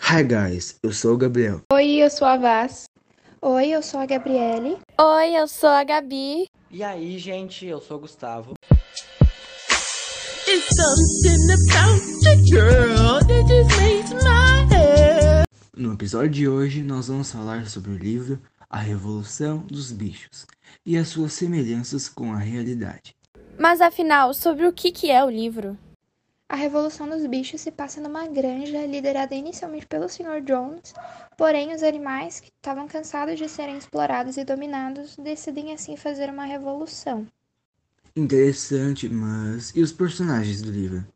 Hi guys, eu sou o Gabriel. Oi, eu sou a Vaz. Oi, eu sou a Gabriele. Oi, eu sou a Gabi. E aí, gente, eu sou o Gustavo. No episódio de hoje, nós vamos falar sobre o livro A Revolução dos Bichos e as suas semelhanças com a realidade. Mas afinal, sobre o que, que é o livro? A Revolução dos Bichos se passa numa granja liderada inicialmente pelo Sr. Jones, porém os animais, que estavam cansados de serem explorados e dominados, decidem assim fazer uma revolução. Interessante, mas e os personagens do livro?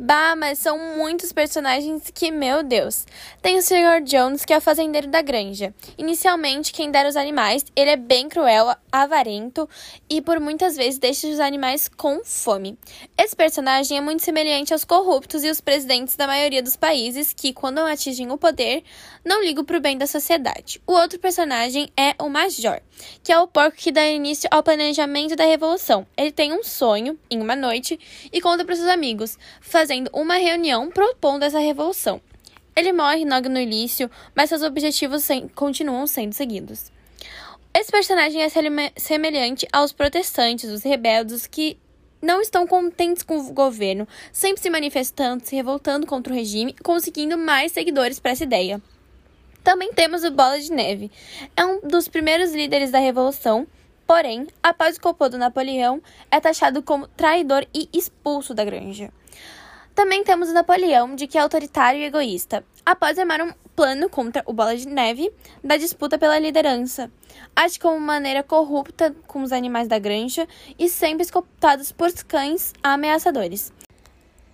Bah, mas são muitos personagens que, meu Deus. Tem o Sr. Jones, que é o fazendeiro da granja. Inicialmente, quem dera os animais, ele é bem cruel, avarento e por muitas vezes deixa os animais com fome. Esse personagem é muito semelhante aos corruptos e os presidentes da maioria dos países que, quando atingem o poder, não ligam pro bem da sociedade. O outro personagem é o Major, que é o porco que dá início ao planejamento da revolução. Ele tem um sonho, em uma noite, e conta para seus amigos, fazendo uma reunião propondo essa revolução. Ele morre logo no início, mas seus objetivos sem, continuam sendo seguidos. Esse personagem é semelhante aos protestantes, os rebeldes que não estão contentes com o governo, sempre se manifestando, se revoltando contra o regime, conseguindo mais seguidores para essa ideia. Também temos o Bola de Neve. É um dos primeiros líderes da revolução, porém, após o complô do Napoleão, é taxado como traidor e expulso da granja. Também temos Napoleão, de que é autoritário e egoísta, após armar um plano contra o Bola de Neve da disputa pela liderança. Age como maneira corrupta com os animais da granja e sempre escoltados por cães ameaçadores.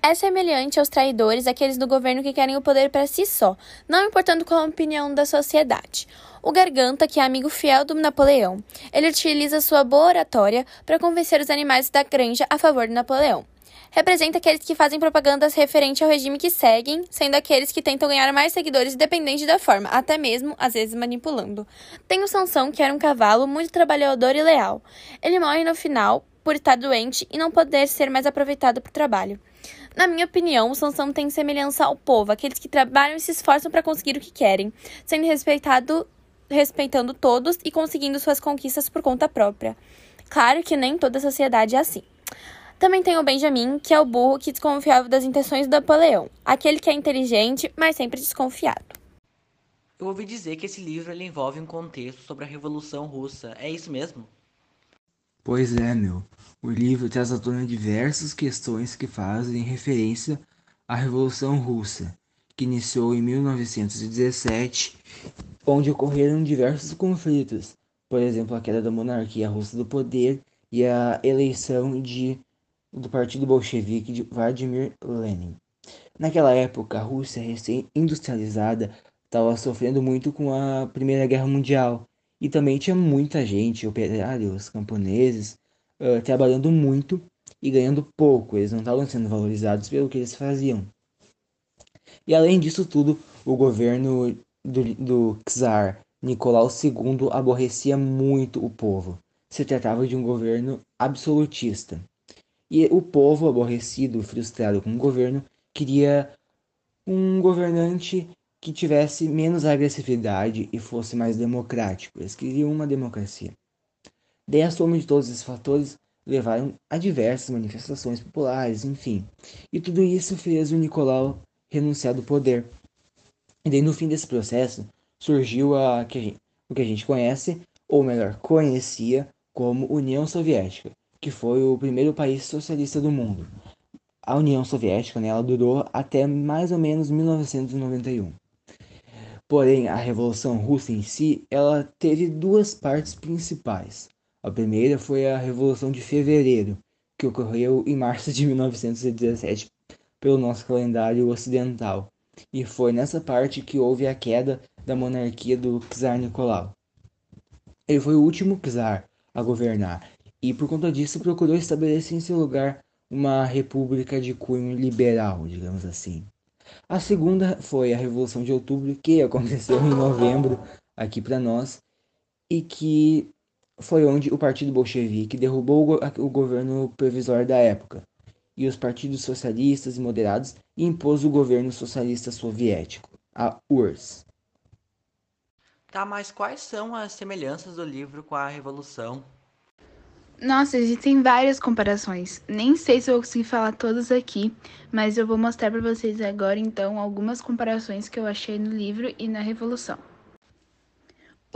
É semelhante aos traidores, aqueles do governo que querem o poder para si só, não importando com a opinião da sociedade. O Garganta, que é amigo fiel do Napoleão, ele utiliza sua boa oratória para convencer os animais da granja a favor de Napoleão representa aqueles que fazem propagandas referente ao regime que seguem, sendo aqueles que tentam ganhar mais seguidores independente da forma, até mesmo, às vezes, manipulando. Tem o Sansão, que era um cavalo muito trabalhador e leal. Ele morre no final por estar doente e não poder ser mais aproveitado para o trabalho. Na minha opinião, o Sansão tem semelhança ao povo, aqueles que trabalham e se esforçam para conseguir o que querem, sendo respeitado, respeitando todos e conseguindo suas conquistas por conta própria. Claro que nem toda a sociedade é assim. Também tem o Benjamin, que é o burro que desconfiava das intenções do Napoleão, aquele que é inteligente, mas sempre desconfiado. Eu ouvi dizer que esse livro ele envolve um contexto sobre a Revolução Russa. É isso mesmo? Pois é, meu. O livro traz à tona diversas questões que fazem referência à Revolução Russa, que iniciou em 1917, onde ocorreram diversos conflitos, por exemplo, a queda da monarquia russa do poder e a eleição de do Partido Bolchevique de Vladimir Lenin. Naquela época, a Rússia, recém-industrializada, estava sofrendo muito com a Primeira Guerra Mundial e também tinha muita gente, operários, camponeses, uh, trabalhando muito e ganhando pouco. Eles não estavam sendo valorizados pelo que eles faziam. E além disso tudo, o governo do, do czar Nicolau II aborrecia muito o povo. Se tratava de um governo absolutista. E o povo, aborrecido, frustrado com o governo, queria um governante que tivesse menos agressividade e fosse mais democrático. Eles queriam uma democracia. Daí a soma de todos esses fatores levaram a diversas manifestações populares, enfim. E tudo isso fez o Nicolau renunciar do poder. E daí no fim desse processo surgiu a, que a gente, o que a gente conhece, ou melhor, conhecia como União Soviética, que foi o primeiro país socialista do mundo. A União Soviética né, durou até mais ou menos 1991. Porém, a Revolução Russa em si, ela teve duas partes principais. A primeira foi a Revolução de Fevereiro, que ocorreu em março de 1917 pelo nosso calendário ocidental. E foi nessa parte que houve a queda da monarquia do czar Nicolau. Ele foi o último czar a governar e por conta disso procurou estabelecer em seu lugar uma república de cunho liberal, digamos assim. A segunda foi a Revolução de Outubro, que aconteceu em novembro aqui para nós e que foi onde o Partido Bolchevique derrubou o governo provisório da época e os partidos socialistas e moderados impôs o governo socialista soviético, a URSS. Tá, mas quais são as semelhanças do livro com a Revolução? Nossa, existem várias comparações. Nem sei se eu consegui falar todas aqui, mas eu vou mostrar para vocês agora então algumas comparações que eu achei no livro e na Revolução.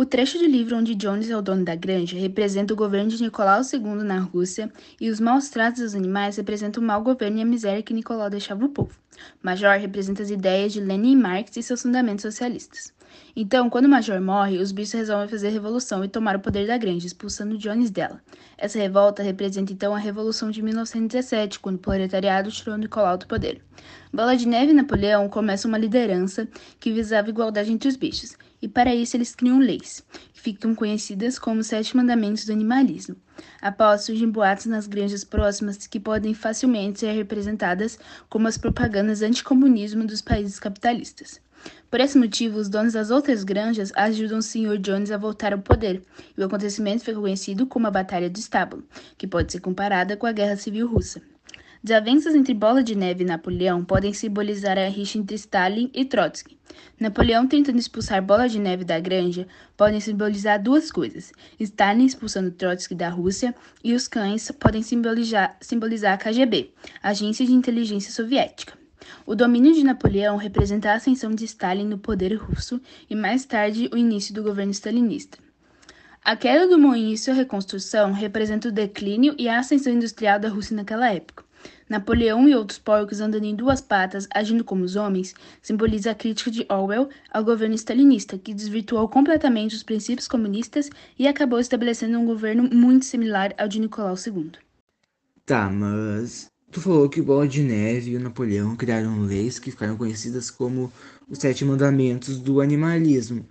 O trecho do livro onde Jones é o dono da granja representa o governo de Nicolau II na Rússia e os maus tratos dos animais representam o mau governo e a miséria que Nicolau deixava o povo. Major representa as ideias de Lenin e Marx e seus fundamentos socialistas. Então, quando Major morre, os bichos resolvem fazer revolução e tomar o poder da granja, expulsando Jones dela. Essa revolta representa então a Revolução de 1917, quando o proletariado tirou Nicolau do poder. Bola de Neve e Napoleão começam uma liderança que visava igualdade entre os bichos, e para isso eles criam leis, que ficam conhecidas como os Sete Mandamentos do Animalismo. Após surgem boatos nas granjas próximas que podem facilmente ser representadas como as propagandas anticomunismo dos países capitalistas. Por esse motivo, os donos das outras granjas ajudam o Sr. Jones a voltar ao poder, e o acontecimento foi conhecido como a Batalha do Estábulo, que pode ser comparada com a Guerra Civil Russa. Desavenças entre Bola de Neve e Napoleão podem simbolizar a rixa entre Stalin e Trotsky. Napoleão tentando expulsar Bola de Neve da granja podem simbolizar duas coisas: Stalin expulsando Trotsky da Rússia e os cães podem simbolizar, simbolizar a KGB, Agência de Inteligência Soviética. O domínio de Napoleão representa a ascensão de Stalin no poder russo e mais tarde o início do governo stalinista. A queda do moinho e sua reconstrução representa o declínio e a ascensão industrial da Rússia naquela época. Napoleão e outros porcos andando em duas patas, agindo como os homens, simboliza a crítica de Orwell ao governo stalinista, que desvirtuou completamente os princípios comunistas e acabou estabelecendo um governo muito similar ao de Nicolau II. Tá, mas Tu falou que o Bola de Neve e o Napoleão criaram leis que ficaram conhecidas como os Sete Mandamentos do Animalismo.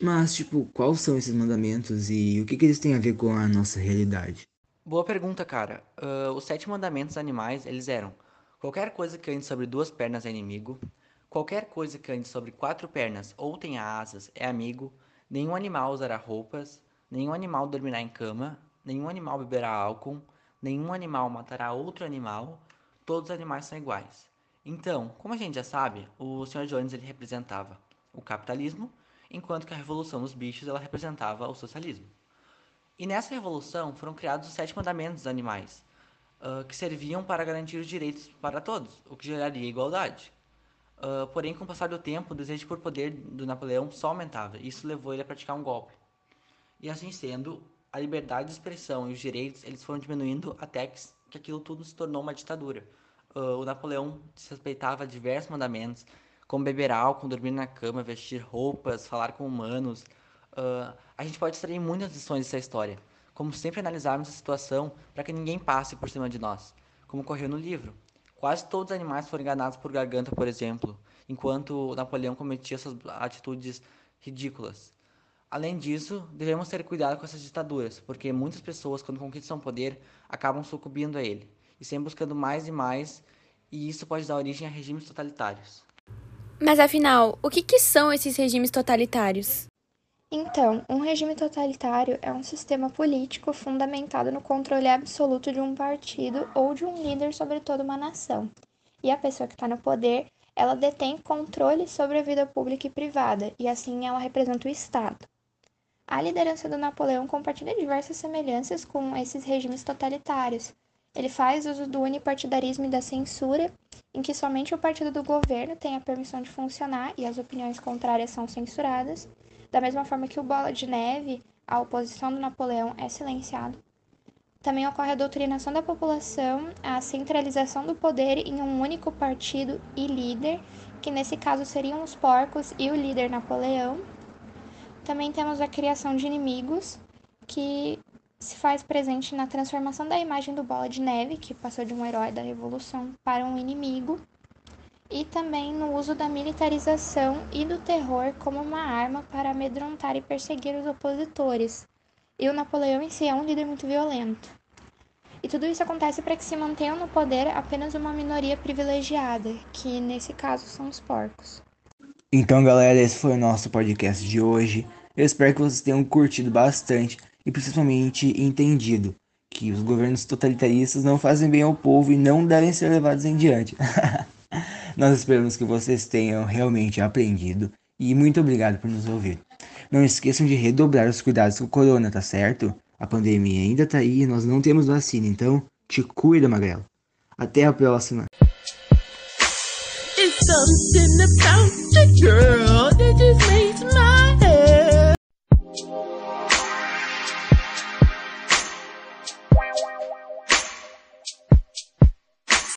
Mas, tipo, quais são esses mandamentos e o que, que eles têm a ver com a nossa realidade? Boa pergunta, cara. Uh, os Sete Mandamentos animais, eles eram qualquer coisa que ande sobre duas pernas é inimigo, qualquer coisa que ande sobre quatro pernas ou tenha asas é amigo, nenhum animal usará roupas, nenhum animal dormirá em cama, nenhum animal beberá álcool, nenhum animal matará outro animal, todos os animais são iguais. Então, como a gente já sabe, o Sr. Jones ele representava o capitalismo, enquanto que a revolução dos bichos ela representava o socialismo. E nessa revolução foram criados os sete mandamentos dos animais, uh, que serviam para garantir os direitos para todos, o que geraria igualdade. Uh, porém, com o passar do tempo, o desejo por poder do Napoleão só aumentava, e isso levou ele a praticar um golpe. E assim sendo, a liberdade de expressão e os direitos eles foram diminuindo até que, que aquilo tudo se tornou uma ditadura. Uh, o Napoleão desrespeitava diversos mandamentos, como beber álcool, dormir na cama, vestir roupas, falar com humanos. Uh, a gente pode extrair muitas lições dessa história, como sempre analisarmos a situação para que ninguém passe por cima de nós, como ocorreu no livro. Quase todos os animais foram enganados por garganta, por exemplo, enquanto Napoleão cometia suas atitudes ridículas. Além disso, devemos ter cuidado com essas ditaduras, porque muitas pessoas, quando conquistam poder, acabam sucumbindo a ele, e sempre buscando mais e mais, e isso pode dar origem a regimes totalitários. Mas afinal, o que, que são esses regimes totalitários? Então, um regime totalitário é um sistema político fundamentado no controle absoluto de um partido ou de um líder sobre toda uma nação. E a pessoa que está no poder, ela detém controle sobre a vida pública e privada, e assim ela representa o Estado. A liderança do Napoleão compartilha diversas semelhanças com esses regimes totalitários. Ele faz uso do unipartidarismo e da censura, em que somente o partido do governo tem a permissão de funcionar e as opiniões contrárias são censuradas, da mesma forma que o Bola de Neve, a oposição do Napoleão, é silenciado. Também ocorre a doutrinação da população, a centralização do poder em um único partido e líder, que nesse caso seriam os porcos e o líder Napoleão, também temos a criação de inimigos, que se faz presente na transformação da imagem do Bola de Neve, que passou de um herói da Revolução para um inimigo, e também no uso da militarização e do terror como uma arma para amedrontar e perseguir os opositores. E o Napoleão em si é um líder muito violento. E tudo isso acontece para que se mantenham no poder apenas uma minoria privilegiada, que nesse caso são os porcos. Então, galera, esse foi o nosso podcast de hoje. Eu espero que vocês tenham curtido bastante e principalmente entendido que os governos totalitaristas não fazem bem ao povo e não devem ser levados em diante. Nós esperamos que vocês tenham realmente aprendido e muito obrigado por nos ouvir. Não esqueçam de redobrar os cuidados com o corona, tá certo? A pandemia ainda tá aí e nós não temos vacina, então te cuida, Magrelo. Até a próxima. It's something about the girl that made